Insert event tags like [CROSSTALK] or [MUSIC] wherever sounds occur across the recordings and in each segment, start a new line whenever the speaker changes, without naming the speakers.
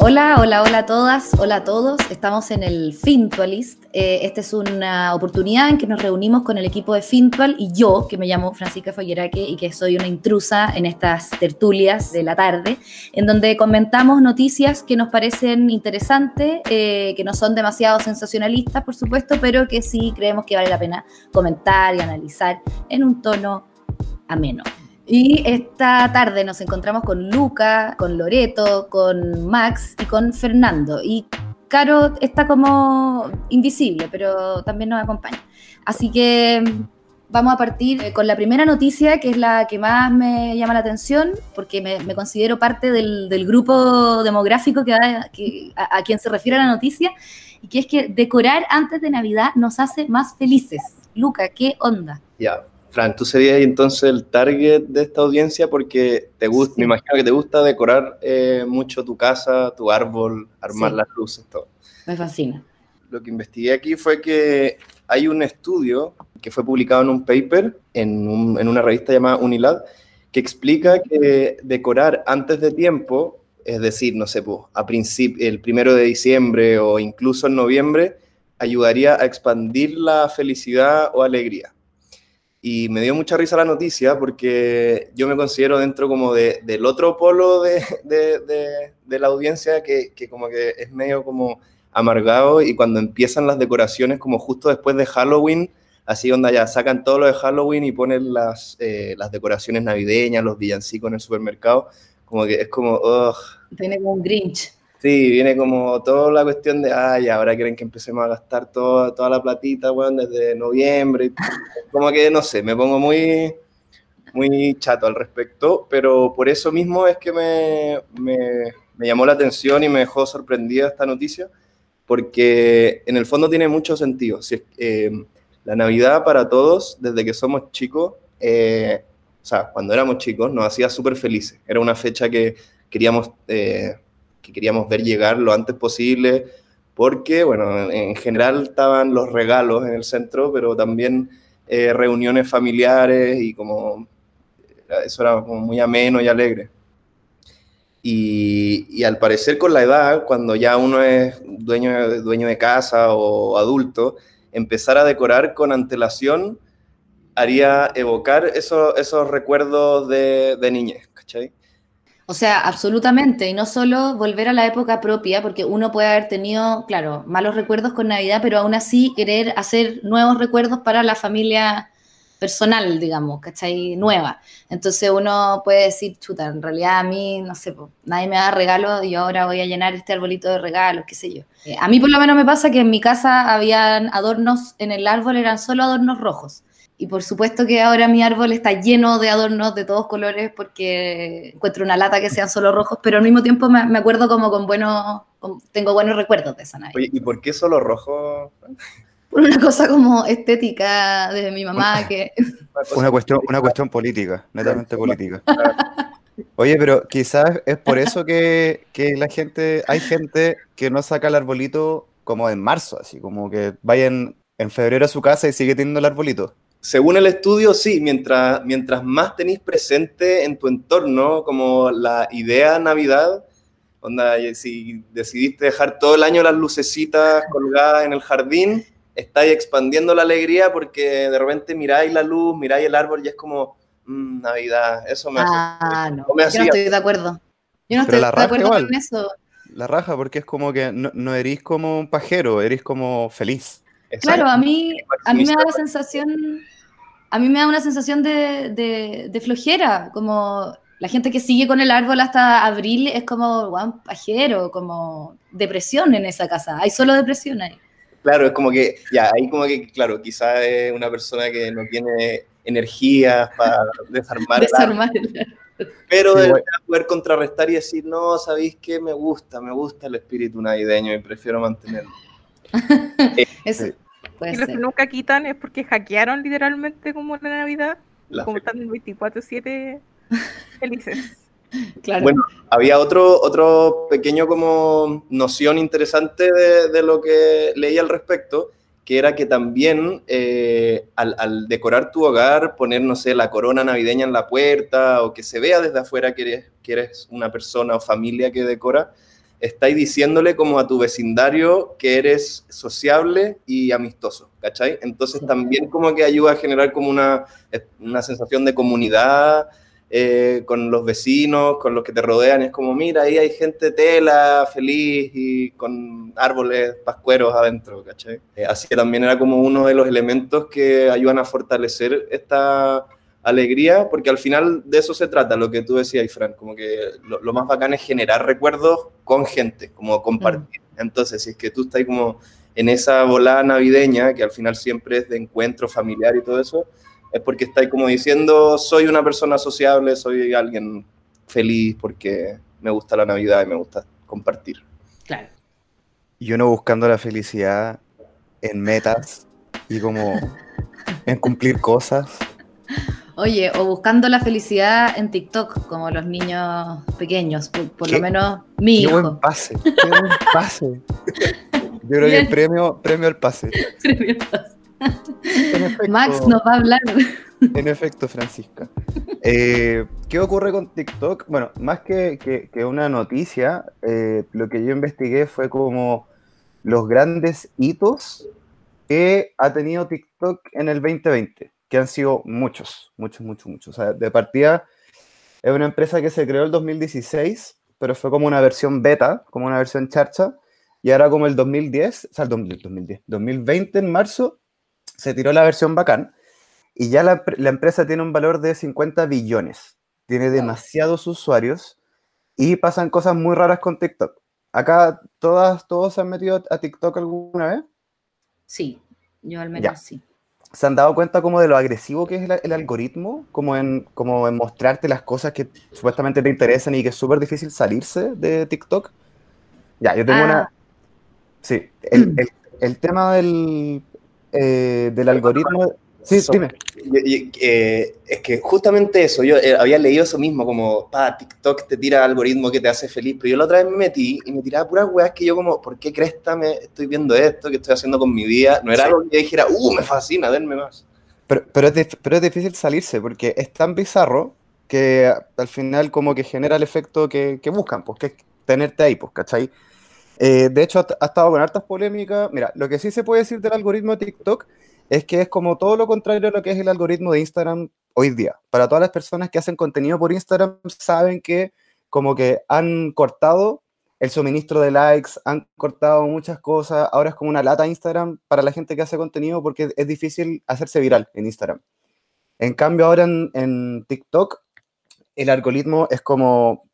Hola, hola, hola a todas, hola a todos. Estamos en el Fintualist. Eh, esta es una oportunidad en que nos reunimos con el equipo de Fintual y yo, que me llamo Francisca Folleraque y que soy una intrusa en estas tertulias de la tarde, en donde comentamos noticias que nos parecen interesantes, eh, que no son demasiado sensacionalistas, por supuesto, pero que sí creemos que vale la pena comentar y analizar en un tono ameno. Y esta tarde nos encontramos con Luca, con Loreto, con Max y con Fernando. Y Caro está como invisible, pero también nos acompaña. Así que vamos a partir con la primera noticia, que es la que más me llama la atención, porque me, considero parte del, grupo demográfico que, a, quien se refiere la noticia, y que es que decorar antes de Navidad nos hace más felices. Luca, ¿qué onda?
Ya, Fran, tú serías entonces el target de esta audiencia porque te gusta, me imagino que te gusta decorar eh, mucho tu casa, tu árbol, armar las luces, todo.
Me fascina.
Lo que investigué aquí fue que hay un estudio que fue publicado en un paper en, en una revista llamada Unilad que explica que decorar antes de tiempo, es decir, no sé, pues, a el primero de diciembre o incluso en noviembre, ayudaría a expandir la felicidad o alegría. Y me dio mucha risa la noticia porque yo me considero dentro como de, del otro polo de, de, de la audiencia que, que, como que es medio como amargado y cuando empiezan las decoraciones como justo después de Halloween, así donde ya sacan todo lo de Halloween y ponen las, eh, las decoraciones navideñas, los villancicos en el supermercado, como que es como...
Tiene como un Grinch.
Sí, viene como toda la cuestión de, ay, ahora quieren que empecemos a gastar toda, toda la platita, bueno, desde noviembre. [LAUGHS] Como que, no sé, me pongo muy, muy chato al respecto, pero por eso mismo es que me, me, me llamó la atención y me dejó sorprendida esta noticia, porque en el fondo tiene mucho sentido. Si, eh, la Navidad para todos, desde que somos chicos, eh, o sea, cuando éramos chicos, nos hacía súper felices. Era una fecha que queríamos... Eh, que queríamos ver llegar lo antes posible, porque, bueno, en general estaban los regalos en el centro, pero también eh, reuniones familiares y como eso era como muy ameno y alegre. Y, y, al parecer con la edad, cuando ya uno es dueño, dueño de casa o adulto, empezar a decorar con antelación haría evocar esos, esos recuerdos de, de niñez, ¿cachai?
O sea, absolutamente, y no solo volver a la época propia, porque uno puede haber tenido, claro, malos recuerdos con Navidad, pero aún así querer hacer nuevos recuerdos para la familia personal, digamos, ¿cachai? Nueva. Entonces uno puede decir, chuta, en realidad a mí, no sé, nadie me da regalos y ahora voy a llenar este arbolito de regalos, qué sé yo. Eh, a mí por lo menos me pasa que en mi casa habían adornos en el árbol, eran solo adornos rojos. Y por supuesto que ahora mi árbol está lleno de adornos de todos colores porque encuentro una lata que sean solo rojos, pero al mismo tiempo me, acuerdo como con buenos, tengo buenos recuerdos de esa Navidad.
Oye, ¿y por qué solo rojo?
Por una cosa como estética de mi mamá que...
Una cuestión, una cuestión política, netamente política. Oye, pero quizás es por eso que, que la gente, hay gente que no saca el arbolito como en marzo, así como que vayan en febrero a su casa y sigue teniendo el arbolito.
Según el estudio, sí, mientras, mientras más tenéis presente en tu entorno como la idea Navidad, onda, si decidiste dejar todo el año las lucecitas colgadas en el jardín, estáis expandiendo la alegría porque de repente miráis la luz, miráis el árbol y es como, mm, Navidad, eso me hace...
Ah, no, yo no estoy de acuerdo. Yo no estoy de acuerdo con eso.
La raja, porque es como que no, no eres como un pajero, eres como feliz.
Claro, a mí, a mí me da la sensación, a mí me da una sensación de, de, flojera, como la gente que sigue con el árbol hasta abril es como, guau, pajero, como depresión en esa casa, hay solo depresión ahí.
Claro, es como que, ya, ahí como que, claro, quizás es una persona que no tiene energía para [LAUGHS] desarmar. desarmar pero sí, poder contrarrestar y decir, no, ¿sabéis qué? Me gusta, me gusta el espíritu navideño y prefiero mantenerlo. [LAUGHS]
Eso, y los que nunca quitan es porque hackearon literalmente como la Navidad, como están el 24-7 felices. [LAUGHS]
Claro. Bueno, había otro, otro pequeño como noción interesante de, lo que leí al respecto, que era que también eh, al, decorar tu hogar, poner, no sé, la corona navideña en la puerta o que se vea desde afuera que eres, que eres una persona o familia que decora, estáis diciéndole como a tu vecindario que eres sociable y amistoso, ¿cachai? Entonces también como que ayuda a generar como una, una sensación de comunidad eh, con los vecinos, con los que te rodean. Es como, mira, ahí hay gente tela, feliz y con árboles pascueros adentro, ¿cachai? Eh, así que también era como uno de los elementos que ayudan a fortalecer esta alegría, porque al final de eso se trata, lo que tú decías, Fran, como que lo, más bacán es generar recuerdos con gente, como compartir. Mm. Entonces, si es que tú estás como en esa volada navideña, que al final siempre es de encuentro familiar y todo eso, es porque estáis como diciendo, soy una persona sociable, soy alguien feliz porque me gusta la Navidad y me gusta compartir.
Claro. Y uno buscando la felicidad en metas y como en cumplir cosas
Oye, o buscando la felicidad en TikTok, como los niños pequeños, por, lo menos mi
qué Buen pase, qué buen pase. Yo creo que premio, premio al pase. [LAUGHS] Premio al
pase. Max nos va a hablar.
En efecto, Francisca. Eh, ¿Qué ocurre con TikTok? Bueno, más que, que, una noticia, eh, lo que yo investigué fue como los grandes hitos que ha tenido TikTok en el 2020 que han sido muchos, muchos, muchos, muchos. O sea, de partida es una empresa que se creó el 2016, pero fue como una versión beta, como una versión charcha, y ahora como el 2010, o sea, el 2010, 2020 en marzo, se tiró la versión bacán, y ya la, la empresa tiene un valor de 50 billones, tiene demasiados usuarios, y pasan cosas muy raras con TikTok. Acá todas, todos se han metido a TikTok alguna vez.
Sí, yo al menos sí.
¿Se han dado cuenta como de lo agresivo que es el, algoritmo? Como en, como en mostrarte las cosas que supuestamente te interesan y que es súper difícil salirse de TikTok. Ya, yo tengo una... Ah. Sí, el, el, tema del, eh, del algoritmo... Sí, dime.
Eh, es que justamente eso, yo eh, había leído eso mismo, como, pa, TikTok te tira algoritmo que te hace feliz, pero yo la otra vez me metí y me tiraba puras weas que yo como, ¿por qué cresta me estoy viendo esto? ¿Qué estoy haciendo con mi vida? No era algo que yo dijera, uh, me fascina, denme más.
Pero, pero, es pero es difícil salirse, porque es tan bizarro que al final como que genera el efecto que, que buscan, pues que es tenerte ahí, pues, ¿cachai? Eh, de hecho, ha, ha estado con hartas polémicas. Mira, lo que sí se puede decir del algoritmo de TikTok es que es como todo lo contrario a lo que es el algoritmo de Instagram hoy día. Para todas las personas que hacen contenido por Instagram, saben que como que han cortado el suministro de likes, han cortado muchas cosas, ahora es como una lata Instagram para la gente que hace contenido porque es difícil hacerse viral en Instagram. En cambio, ahora en, TikTok, el algoritmo es como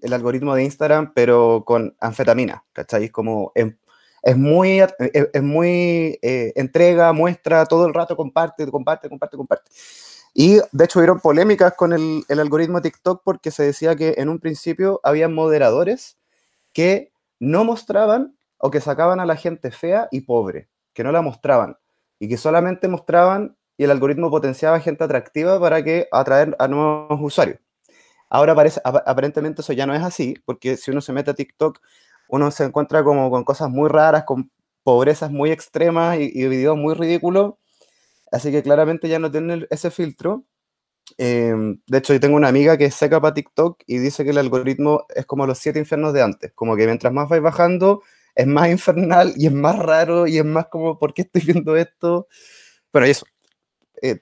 el algoritmo de Instagram, pero con anfetamina, ¿cachai? Como es muy, es, muy eh, entrega, muestra todo el rato, comparte, comparte, comparte, comparte. Y de hecho hubieron polémicas con el, el, algoritmo TikTok porque se decía que en un principio había moderadores que no mostraban o que sacaban a la gente fea y pobre, que no la mostraban y que solamente mostraban y el algoritmo potenciaba gente atractiva para que atraer a nuevos usuarios. Ahora parece, aparentemente eso ya no es así, porque si uno se mete a TikTok uno se encuentra como con cosas muy raras, con pobrezas muy extremas y, videos muy ridículos. Así que claramente ya no tienen ese filtro. Em, de hecho, yo tengo una amiga que seca para TikTok y dice que el algoritmo es como los siete infiernos de antes. Como que mientras más vais bajando, es más infernal y es más raro y es más como, ¿por qué estoy viendo esto? Bueno, y eso. Eh,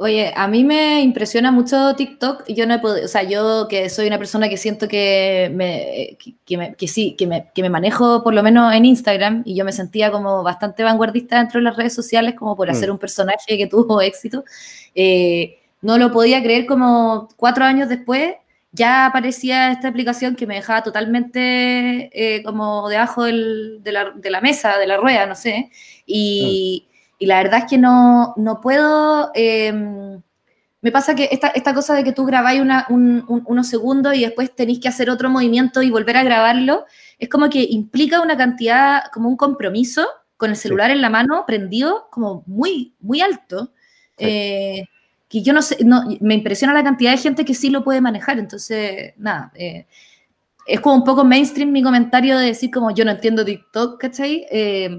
Oye, a mí me impresiona mucho TikTok. Yo no he podido, o sea, yo que soy una persona que siento que me, que, sí, que me, que me, manejo por lo menos en Instagram y yo me sentía como bastante vanguardista dentro de las redes sociales como por hacer mm. un personaje que tuvo [LAUGHS] éxito. Eh, no lo podía creer como cuatro años después ya aparecía esta aplicación que me dejaba totalmente eh, como debajo del, de, la, de, la, mesa, de la rueda, no sé. Y, y la verdad es que no, no puedo... Em, me pasa que esta, esta, cosa de que tú grabáis una, unos segundos y después tenéis que hacer otro movimiento y volver a grabarlo, es como que implica una cantidad, como un compromiso con el celular en la mano, prendido, como muy, muy alto. Eh, que yo no sé, no, me impresiona la cantidad de gente que sí lo puede manejar. Entonces, nada, eh, es como un poco mainstream mi comentario de decir como yo no entiendo TikTok, ¿cachai? Eh,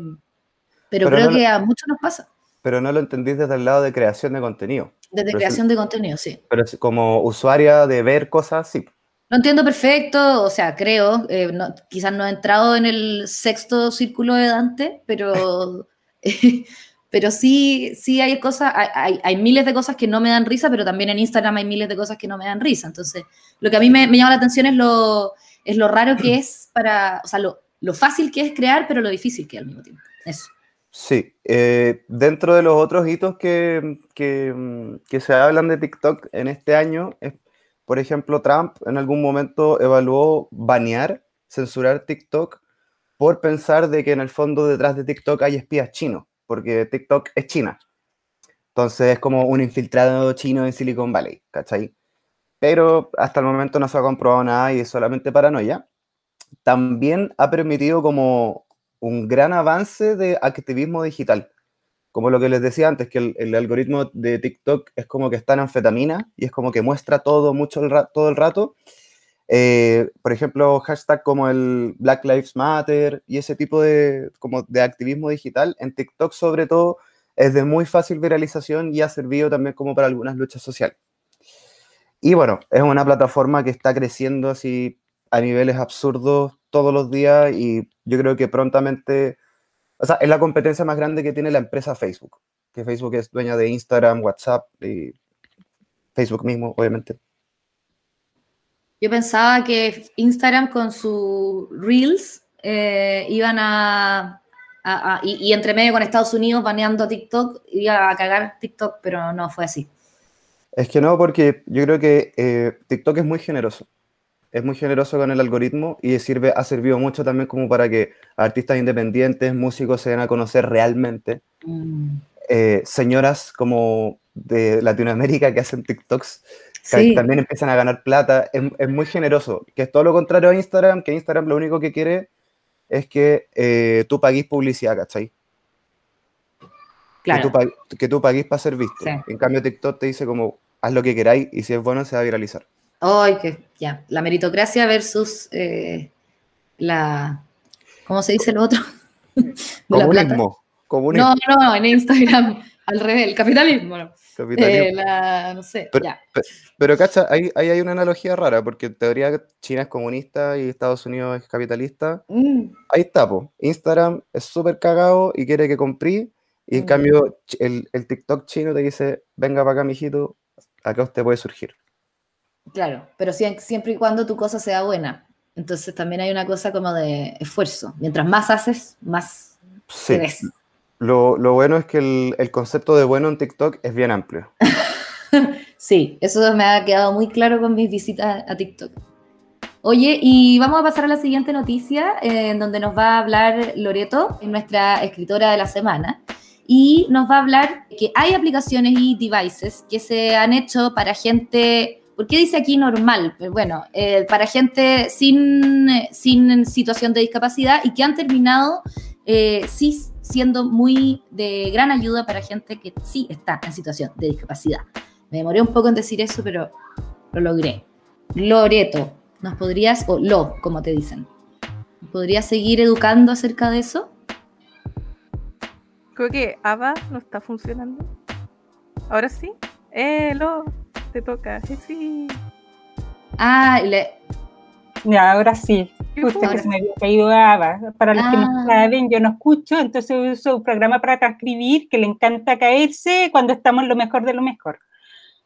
pero, creo que a muchos nos pasa.
Pero no lo entendís desde el lado de creación de contenido.
Desde creación de contenido, sí.
Pero como usuaria de ver cosas, sí.
Lo entiendo perfecto, o sea, creo, eh, quizás no he entrado en el sexto círculo de Dante, pero, [LAUGHS] pero sí, sí hay cosas, hay, hay, miles de cosas que no me dan risa, pero también en Instagram hay miles de cosas que no me dan risa. Entonces, lo que a mí me, llama la atención es lo, es lo raro que es para, o sea, lo, lo fácil que es crear, pero lo difícil que es al mismo tiempo. Eso.
Sí, eh, dentro de los otros hitos que, que, que, se hablan de TikTok en este año es por ejemplo, Trump en algún momento evaluó banear, censurar TikTok por pensar de que en el fondo detrás de TikTok hay espías chinos, porque TikTok es China. Entonces es como un infiltrado chino en Silicon Valley, ¿cachai? Pero hasta el momento no se ha comprobado nada y es solamente paranoia. También ha permitido como un gran avance de activismo digital como lo que les decía antes, que el, algoritmo de TikTok es como que está en anfetamina y es como que muestra todo mucho el todo el rato. Eh, por ejemplo, hashtag como el Black Lives Matter y ese tipo de, como de activismo digital en TikTok sobre todo es de muy fácil viralización y ha servido también como para algunas luchas sociales. Y bueno, es una plataforma que está creciendo así a niveles absurdos todos los días y yo creo que prontamente o sea, es la competencia más grande que tiene la empresa Facebook, que Facebook es dueña de Instagram, WhatsApp y Facebook mismo, obviamente.
Yo pensaba que Instagram con sus Reels eh, iban a, y, entre medio con Estados Unidos baneando TikTok, iba a cagar TikTok, pero no fue así.
Es que no, porque yo creo que eh, TikTok es muy generoso es muy generoso con el algoritmo y sirve, ha servido mucho también como para que artistas independientes, músicos se den a conocer realmente. Mm. Eh, señoras como de Latinoamérica que hacen TikToks, que también empiezan a ganar plata. Es, muy generoso, que es todo lo contrario a Instagram, que Instagram lo único que quiere es que eh, tú pagues publicidad, ¿cachai? Claro. Que tú, pagues para ser visto. En cambio, TikTok te dice como, haz lo que queráis y si es bueno se va a viralizar.
Ay, que ya, la meritocracia versus eh, la, ¿cómo se dice lo otro? [LAUGHS]
Comunismo.
No, no, en Instagram, [LAUGHS] al revés, el capitalismo. No, capitalismo. Eh, no sé,
pero,
ya.
Pero, cacha, ahí, hay una analogía rara, porque en teoría China es comunista y Estados Unidos es capitalista. Mm. Ahí está, po. Instagram es súper cagado y quiere que compré, y en mm. cambio el, el TikTok chino te dice, venga para acá, mijito, acá usted puede surgir.
Claro, pero siempre y cuando tu cosa sea buena. Entonces también hay una cosa como de esfuerzo. Mientras más haces, más
sí. Lo, bueno es que el, concepto de bueno en TikTok es bien amplio. [LAUGHS]
sí, eso me ha quedado muy claro con mis visitas a TikTok. Oye, y vamos a pasar a la siguiente noticia, en donde nos va a hablar Loreto, nuestra escritora de la semana, y nos va a hablar que hay aplicaciones y devices que se han hecho para gente ¿Por qué dice aquí normal? Pues bueno, eh, para gente sin, sin situación de discapacidad y que han terminado eh, sí siendo muy de gran ayuda para gente que sí está en situación de discapacidad. Me demoré un poco en decir eso, pero lo logré. Loreto, ¿nos podrías, o lo, como te dicen, ¿podrías seguir educando acerca de eso?
Creo que Ava no está funcionando. Ahora sí. Eh, te toca. Sí.
Ah, le...
Ya, ahora sí. Justo que se me había caído Ava. Para los que no ah. saben, yo no escucho, entonces uso un programa para transcribir que le encanta caerse cuando estamos lo mejor de lo mejor.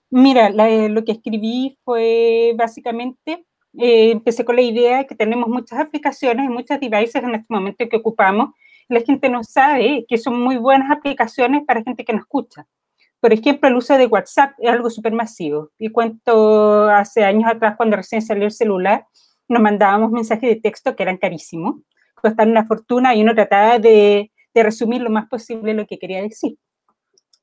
Mira, lo que escribí fue básicamente, eh, empecé con la idea de que tenemos muchas aplicaciones y muchas devices en este momento que ocupamos. La gente no sabe que son muy buenas aplicaciones para gente que no escucha. Por ejemplo, el uso de WhatsApp es algo súper masivo. Y cuento hace años atrás, cuando recién salió el celular, nos mandábamos mensajes de texto que eran carísimos, costaban una fortuna y uno trataba de, de resumir lo más posible lo que quería decir.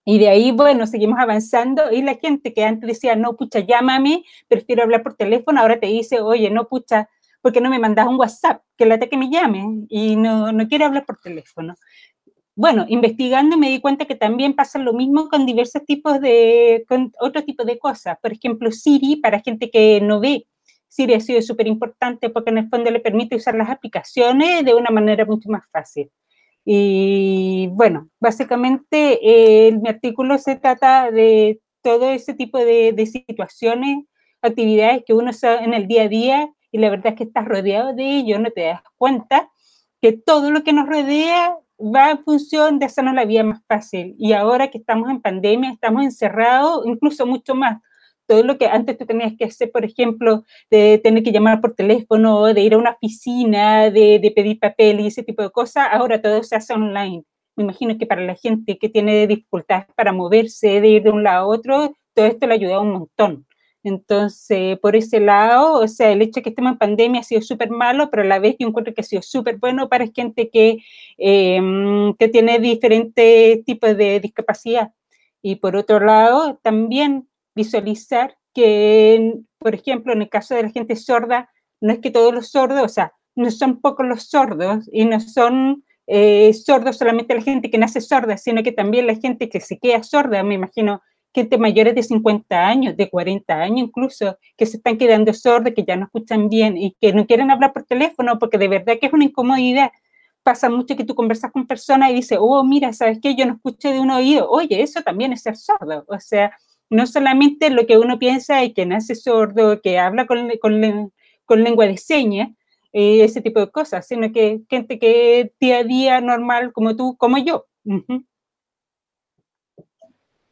Y de ahí, bueno, seguimos avanzando y la gente que antes decía, no, pucha, llámame, prefiero hablar por teléfono, ahora te dice, oye, no, pucha, ¿por qué no me mandas un WhatsApp? Que late que me llame y no, no quiero hablar por teléfono bueno, investigando me di cuenta que también pasa lo mismo con diversos tipos de, otro tipo de cosas. Por ejemplo, Siri, para gente que no ve, Siri ha sido súper importante porque en el fondo le permite usar las aplicaciones de una manera mucho más fácil. Y bueno, básicamente eh, mi artículo se trata de todo ese tipo de, de situaciones actividades que uno está en el día a día y la verdad es que estás rodeado de ello, no te das cuenta que todo lo que nos rodea va en función de hacernos la vida más fácil. Y ahora que estamos en pandemia, estamos encerrados, incluso mucho más. Todo lo que antes tú tenías que hacer, por ejemplo, de tener que llamar por teléfono, de ir a una oficina, de, de pedir papel y ese tipo de cosas, ahora todo se hace online. Me imagino que para la gente que tiene dificultades para moverse, de ir de un lado a otro, todo esto le ha ayudado un montón. Entonces, por ese lado, o sea, el hecho de que estemos en pandemia ha sido súper malo, pero a la vez yo encuentro que ha sido súper bueno para gente que, em, que tiene diferentes tipos de discapacidad. Y por otro lado, también visualizar que, por ejemplo, en el caso de la gente sorda, no es que todos los sordos, o sea, no son pocos los sordos y no son eh, sordos solamente la gente que nace sorda, sino que también la gente que se queda sorda, me imagino gente mayores de 50 años, de 40 años incluso, que se están quedando sordos, que ya no escuchan bien y que no quieren hablar por teléfono porque de verdad que es una incomodidad. Pasa mucho que tú conversas con personas y dices, oh, mira, ¿sabes qué? Yo no escucho de un oído. Oye, eso también es ser sordo. O sea, no solamente lo que uno piensa y que nace sordo, que habla con, con, con lengua de señas, eh, ese tipo de cosas, sino que gente que día a día normal como tú, como yo.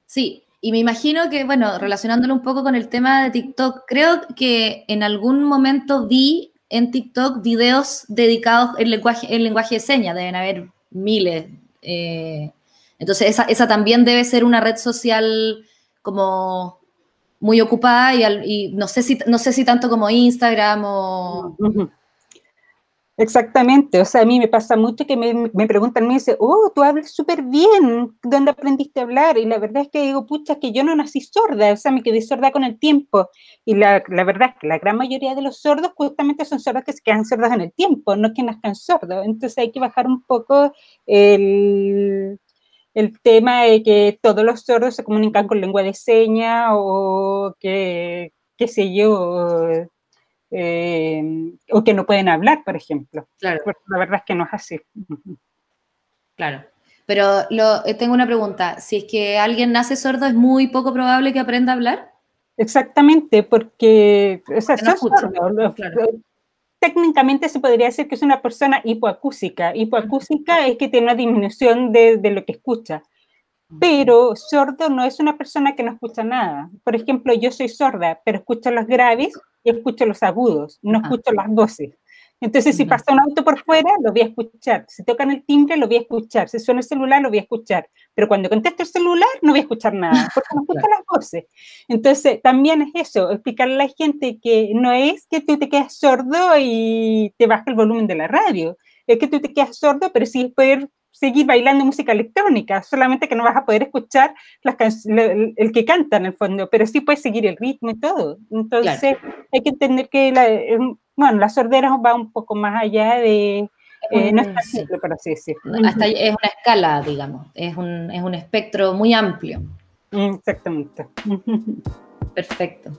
Sí, y me imagino que, bueno, relacionándolo un poco con el tema de TikTok, creo que en algún momento vi en TikTok videos dedicados en lenguaje, en lenguaje de señas, deben haber miles. Eh, entonces, esa, esa, también debe ser una red social como muy ocupada y, no, sé si, no sé si tanto como Instagram o...
Exactamente, o sea, a mí me pasa mucho que me, me preguntan, me dicen, oh, tú hablas súper bien, ¿dónde aprendiste a hablar? Y la verdad es que digo, pucha, que yo no nací sorda, o sea, me quedé sorda con el tiempo. Y la, la verdad es que la gran mayoría de los sordos justamente son sordos que se quedan sordos en el tiempo, no que nazcan sordos. Entonces hay que bajar un poco el, el tema de que todos los sordos se comunican con lengua de señas o que, qué sé yo, eh, o que no pueden hablar, por ejemplo. Claro. la verdad es que no es así.
Claro. Pero lo, eh, tengo una pregunta. Si es que alguien nace sordo, ¿es muy poco probable que aprenda a hablar?
Exactamente, porque o sea, sordo, técnicamente se podría decir que es una persona hipoacúsica. Hipoacúsica es que tiene una disminución de, de lo que escucha. Pero sordo no es una persona que no escucha nada. Por ejemplo, yo soy sorda, pero escucho los graves y escucho los agudos, no escucho las voces. Entonces, si pasa un auto por fuera, lo voy a escuchar. Si tocan el timbre, lo voy a escuchar. Si suena el celular, lo voy a escuchar. Pero cuando contesto el celular, no voy a escuchar nada, [LAUGHS] porque no escucho las voces. Entonces, también es eso, explicarle a la gente que no es que tú te quedas sordo y te baja el volumen de la radio. Es que tú te quedas sordo, pero sí poder seguir bailando música electrónica, solamente que no vas a poder escuchar las el, que canta en el fondo, pero sí puedes seguir el ritmo y todo. Entonces hay que entender que la, bueno, la sordera va un poco más allá de... Eh, no es
simple, pero sí, sí. Hasta es una escala, digamos, es un, es un espectro muy amplio.
Exactamente. [LAUGHS]
Perfecto.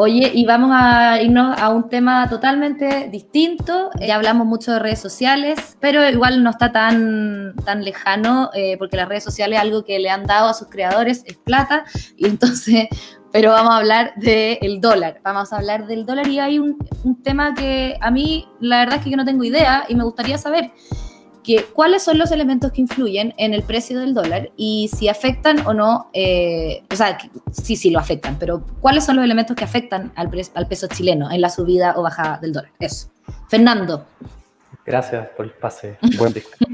Oye, y vamos a irnos a un tema totalmente distinto. Ya hablamos mucho de redes sociales, pero igual no está tan, tan lejano, eh, porque las redes sociales algo que le han dado a sus creadores es plata, y entonces, [LAUGHS] pero vamos a hablar del dólar. Vamos a hablar del dólar y hay un, un tema que a mí la verdad es que yo no tengo idea y me gustaría saber cuáles son los elementos que influyen en el precio del dólar y si afectan o no, eh, o sea, sí, sí lo afectan, pero cuáles son los elementos que afectan al, al peso chileno en la subida o bajada del dólar. Eso. Fernando.
Gracias por el pase.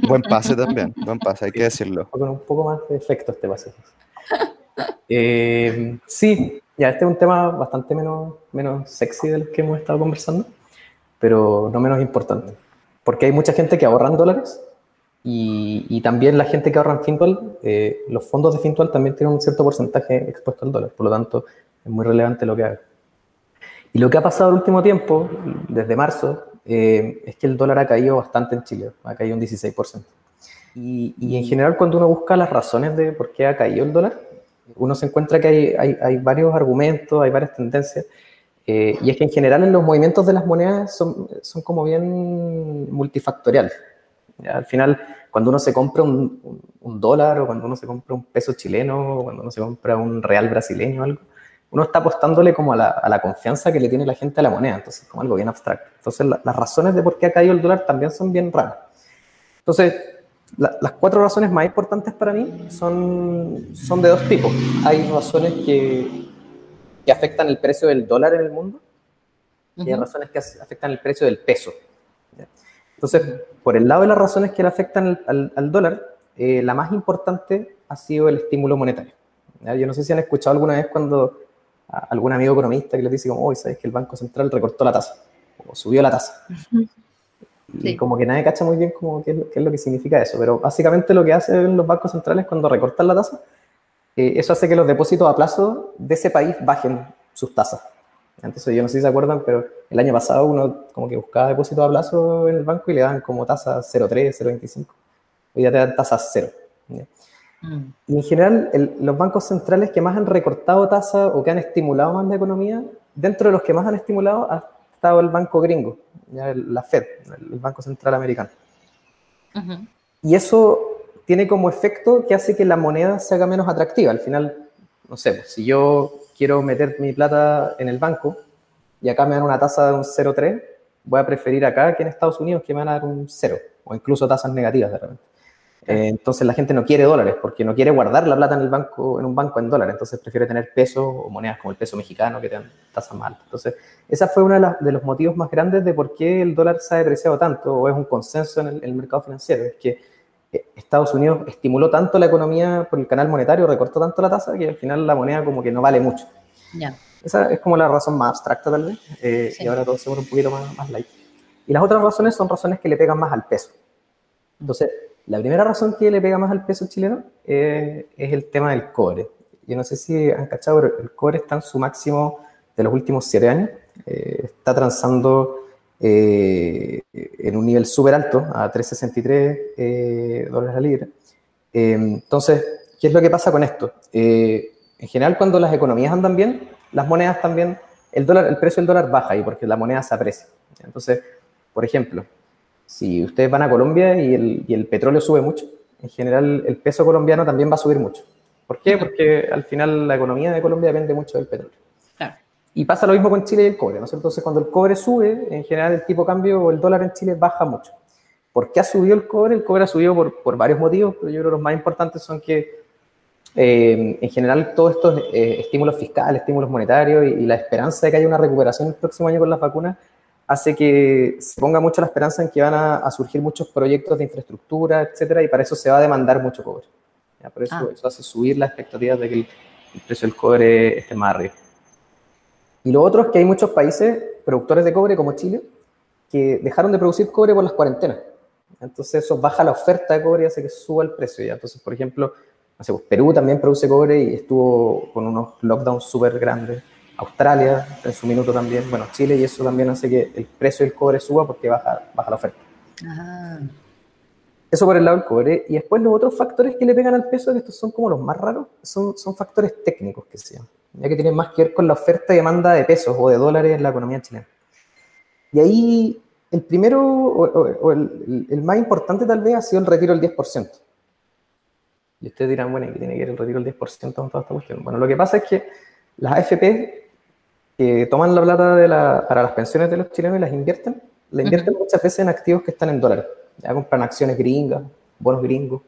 Buen, [LAUGHS] pase también, buen pase, hay que decirlo.
Con un poco más de efecto este pase. Eh, sí, ya este es un tema bastante menos, menos sexy del que hemos estado conversando, pero no menos importante porque hay mucha gente que ahorra en dólares y, también la gente que ahorra en Fintual, eh, los fondos de Fintual también tienen un cierto porcentaje expuesto al dólar, por lo tanto es muy relevante lo que haga. Y lo que ha pasado el último tiempo, desde marzo, eh, es que el dólar ha caído bastante en Chile, ha caído un 16%. Y, y, en general cuando uno busca las razones de por qué ha caído el dólar, uno se encuentra que hay, hay, hay varios argumentos, hay varias tendencias. Eh, y es que en general en los movimientos de las monedas son, son como bien multifactoriales. Al final, cuando uno se compra un, un, dólar o cuando uno se compra un peso chileno o cuando uno se compra un real brasileño o algo, uno está apostándole como a la, confianza que le tiene la gente a la moneda, entonces como algo bien abstracto. Entonces las razones de por qué ha caído el dólar también son bien raras. Entonces, las cuatro razones más importantes para mí son, son de dos tipos. Hay razones que, que afectan el precio del dólar en el mundo y hay razones que afectan el precio del peso. Entonces, por el lado de las razones que le afectan al, dólar, eh, la más importante ha sido el estímulo monetario. Yo no sé si han escuchado alguna vez cuando algún amigo economista que les dice como, hoy sabes que el Banco Central recortó la tasa o subió la tasa. Y como que nadie cacha muy bien como qué, es lo, que significa eso, pero básicamente lo que hacen los bancos centrales cuando recortan la tasa, eh, eso hace que los depósitos a plazo de ese país bajen sus tasas. Entonces yo no sé si se acuerdan, pero el año pasado uno como que buscaba depósitos a plazo en el banco y le dan como tasa 0,3, 0,25. Hoy ya te dan tasas 0. Mm. Y en general, los bancos centrales que más han recortado tasas o que han estimulado más la economía, dentro de los que más han estimulado ha estado el banco gringo, la Fed, el Banco Central Americano. Y eso tiene como efecto que hace que la moneda se haga menos atractiva. Al final, no sé, pues, si yo quiero meter mi plata en el banco y acá me dan una tasa de un 0,3, voy a preferir acá que en Estados Unidos que me van a dar un 0 o incluso tasas negativas de repente. Eh, entonces la gente no quiere dólares porque no quiere guardar la plata en el banco, en un banco en dólares, entonces prefiere tener pesos o monedas como el peso mexicano que te dan tasas más altas. Entonces, esa fue uno de, los motivos más grandes de por qué el dólar se ha depreciado tanto o es un consenso en el, mercado financiero, es que Estados Unidos estimuló tanto la economía por el canal monetario, recortó tanto la tasa que al final la moneda como que no vale mucho. Esa es como la razón más abstracta tal vez, eh, y ahora todo se vuelve un poquito más, más light. Y las otras razones son razones que le pegan más al peso. Entonces, la primera razón que le pega más al peso chileno es el tema del cobre. Yo no sé si han cachado, pero el cobre está en su máximo de los últimos siete años. Eh, está transando eh, en un nivel súper alto, a 3,63 eh, dólares a libra. entonces, ¿qué es lo que pasa con esto? en general, cuando las economías andan bien, las monedas también, el, dólar, el precio del dólar baja ahí porque la moneda se aprecia. Entonces, por ejemplo, si ustedes van a Colombia y el, y el, petróleo sube mucho, en general el peso colombiano también va a subir mucho. ¿Por qué? Porque al final la economía de Colombia depende mucho del petróleo. Y pasa lo mismo con Chile y el cobre, ¿no? Entonces cuando el cobre sube, en general el tipo de cambio o el dólar en Chile baja mucho. ¿Por qué ha subido el cobre? El cobre ha subido por, por varios motivos, pero yo creo que los más importantes son que eh, en general todos estos eh, estímulos fiscales, estímulos monetarios y, y, la esperanza de que haya una recuperación el próximo año con las vacunas hace que se ponga mucho la esperanza en que van a, surgir muchos proyectos de infraestructura, etcétera, y para eso se va a demandar mucho cobre. Por eso ah. eso hace subir las expectativas de que el, precio del cobre esté más arriba. Y lo otro es que hay muchos países productores de cobre, como Chile, que dejaron de producir cobre por las cuarentenas. Entonces eso baja la oferta de cobre y hace que suba el precio. ¿ya? Entonces, por ejemplo, pues Perú también produce cobre y estuvo con unos lockdowns súper grandes. Australia en su minuto también, bueno, Chile, y eso también hace que el precio del cobre suba porque baja, baja la oferta. Eso por el lado del cobre. Y después los otros factores que le pegan al peso, que estos son como los más raros, son, son factores técnicos que se llaman, ya que tienen más que ver con la oferta y demanda de pesos o de dólares en la economía chilena. Y ahí el primero, o, el, el, más importante tal vez, ha sido el retiro del 10%. Y ustedes dirán, bueno, ¿qué tiene que ver el retiro del 10% con toda esta cuestión? Bueno, lo que pasa es que las AFP que toman la plata de la, para las pensiones de los chilenos y las invierten, la invierten muchas veces en activos que están en dólares. Ya compran acciones gringas, bonos gringos,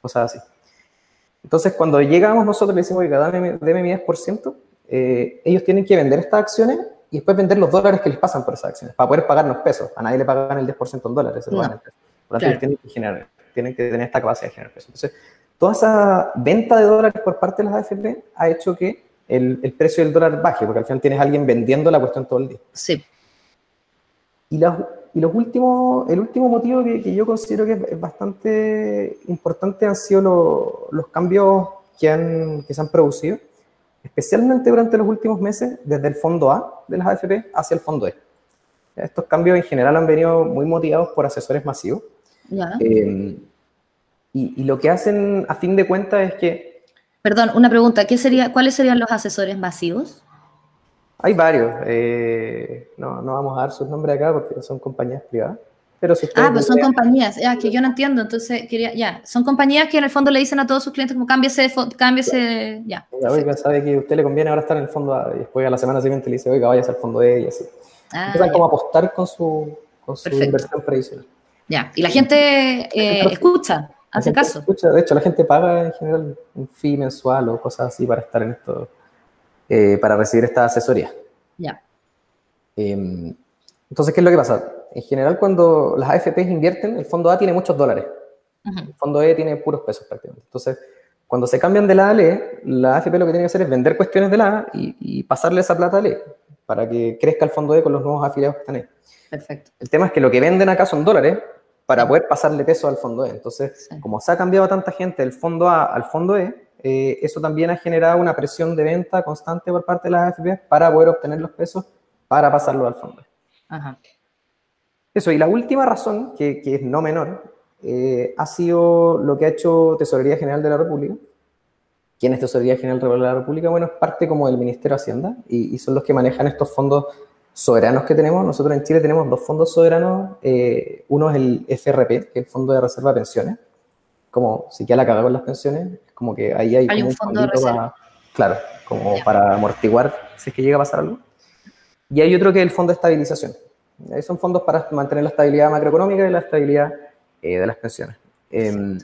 cosas así. Entonces, cuando llegamos nosotros le decimos, que dame, deme mi 10%, eh, ellos tienen que vender estas acciones y después vender los dólares que les pasan por esas acciones, para poder pagarnos pesos. A nadie le pagan el 10% en dólares, se Por lo tanto, tienen que, generar, tienen que tener esta capacidad de generar pesos. Entonces, toda esa venta de dólares por parte de las AFP ha hecho que el, precio del dólar baje, porque al final tienes a alguien vendiendo la cuestión todo el día.
Sí.
Y, y los últimos, el último motivo que, yo considero que es, bastante importante han sido los cambios que, han, que se han producido, especialmente durante los últimos meses, desde el fondo A de las AFP hacia el fondo E. Estos cambios en general han venido muy motivados por asesores masivos. Eh, y, y, lo que hacen a fin de cuentas es que
Perdón, una pregunta. ¿qué sería, ¿Cuáles serían los asesores masivos?
Hay varios. Eh, no, no, vamos a dar sus nombres acá porque son compañías privadas. pero si
Ah, pues son compañías, ya, que yo no entiendo, entonces quería, ya, son compañías que en el fondo le dicen a todos sus clientes como cámbiese, cámbiese, ya.
ya oiga, sabe que a usted le conviene ahora estar en el fondo A, y después a la semana siguiente le dice, oiga, vaya al fondo E y así. Ah, Empiezan como a apostar con su, con su inversión previsional.
Ya, y la gente eh, escucha, hace caso.
Escucha, de hecho, la gente paga en general un fee mensual o cosas así para estar en esto, eh, para recibir esta asesoría.
Ya.
Em, entonces, ¿qué es lo que pasa? En general, cuando las AFPs invierten, el fondo A tiene muchos dólares. El fondo E tiene puros pesos prácticamente. Entonces, cuando se cambian de la A e, la AFP lo que tiene que hacer es vender cuestiones de la A y, pasarle esa plata a E para que crezca el fondo E con los nuevos afiliados que están ahí.
Perfecto.
El tema es que lo que venden acá son dólares para poder pasarle peso al fondo E. Entonces, como se ha cambiado tanta gente del fondo A al fondo E, eh, eso también ha generado una presión de venta constante por parte de las AFP para poder obtener los pesos para pasarlo al fondo.
Ajá.
Eso, y la última razón, que, es no menor, eh, ha sido lo que ha hecho Tesorería General de la República. ¿Quién es Tesorería General de la República? Bueno, es parte como del Ministerio de Hacienda y, son los que manejan estos fondos soberanos que tenemos. Nosotros en Chile tenemos dos fondos soberanos. Eh, uno es el FRP, que es el Fondo de Reserva de Pensiones. Como si queda la cagada con las pensiones, como que ahí hay,
un, fondo de reserva.
claro, como para amortiguar si es que llega a pasar algo. Y hay otro que es el Fondo de Estabilización, son fondos para mantener la estabilidad macroeconómica y la estabilidad eh, de las pensiones. Em,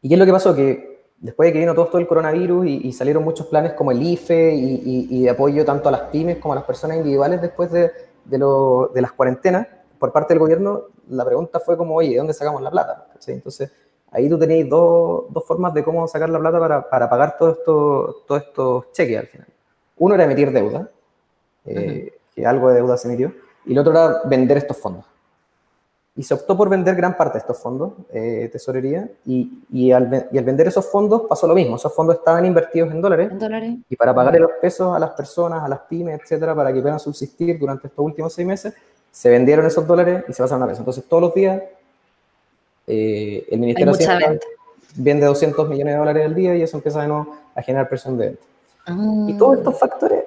¿Y qué es lo que pasó? Que después de que vino todo esto el coronavirus y, salieron muchos planes como el IFE y, de apoyo tanto a las pymes como a las personas individuales después de, de, las cuarentenas por parte del gobierno, la pregunta fue como, oye, ¿de dónde sacamos la plata? Entonces, ahí tú tenéis dos, dos, formas de cómo sacar la plata para, para pagar todos esto, todo estos cheques al final. Uno era emitir deuda, eh, que algo de deuda se emitió, y el otro era vender estos fondos. Y se optó por vender gran parte de estos fondos, eh, tesorería, y, y, al, vender esos fondos pasó lo mismo. Esos fondos estaban invertidos en dólares, y para pagarle los pesos a las personas, a las pymes, etcétera, para que puedan subsistir durante estos últimos seis meses, se vendieron esos dólares y se pasaron a pesos. Entonces, todos los días, eh, el Ministerio de Hacienda vende 200 millones de dólares al día y eso empieza de nuevo a generar presión de venta. Y todos estos factores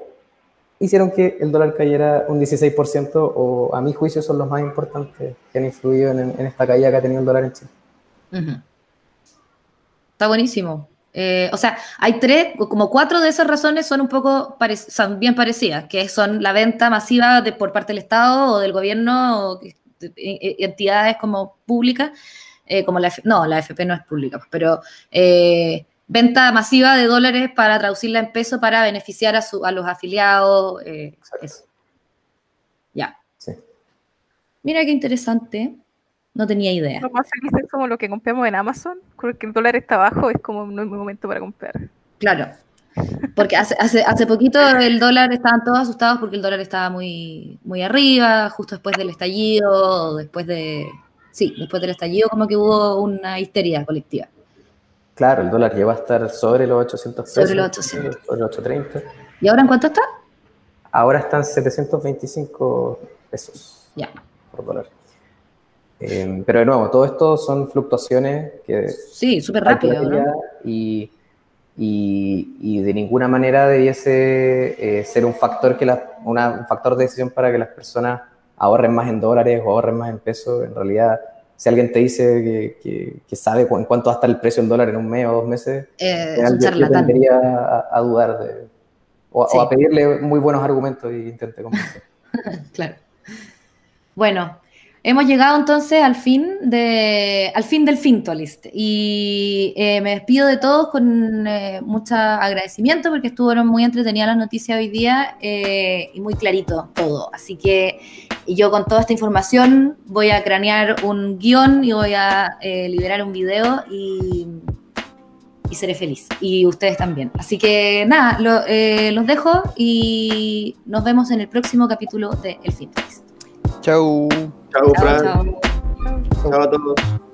hicieron que el dólar cayera un 16% o a mi juicio son los más importantes que han influido en, esta caída que ha tenido el dólar en Chile.
Está buenísimo. Eh, o sea, hay tres, como cuatro de esas razones son un poco son bien parecidas, que son la venta masiva de, por parte del Estado o del gobierno, o entidades como públicas, eh, como la, no, la FP no es pública, pero eh, venta masiva de dólares para traducirla en peso para beneficiar a, su, a los afiliados. Eh, ya.
Sí.
Mira qué interesante. No tenía idea.
Lo más feliz es como lo que compramos en Amazon, porque el dólar está bajo, es como no es mi momento para comprar.
Claro. Porque hace, hace, hace poquito el dólar, estaban todos asustados porque el dólar estaba muy, muy arriba, justo después del estallido, después de... Sí, después del estallido como que hubo una histeria colectiva.
Claro, el dólar llegó a estar sobre los 800 pesos.
Sobre los 800.
Sobre los 830.
¿Y ahora en cuánto está?
Ahora están 725 pesos
ya.
por dólar. Eh, pero de nuevo, todo esto son fluctuaciones que...
Sí, súper rápido. ¿no?
Y, y, y, de ninguna manera debiese eh, ser un factor, que la, una, un factor de decisión para que las personas ahorren más en dólares o ahorren más en pesos. En realidad si alguien te dice que, sabe en cuánto va a estar el precio del dólar en un mes o dos meses,
eh, es un charlatán.
a, dudar de, o, a pedirle muy buenos argumentos y intente convencer. [LAUGHS]
claro. Bueno, Hemos llegado entonces al fin, de, al fin del Fintualist y eh, me despido de todos con eh, mucho agradecimiento porque estuvieron muy entretenidas las noticias hoy día eh, y muy clarito todo. Así que yo con toda esta información voy a cranear un guion y voy a liberar un video y, y, seré feliz. Y ustedes también. Así que nada, los dejo y nos vemos en el próximo capítulo de El Fintualist.
Chau.
Chao, Fran. Chao a todos.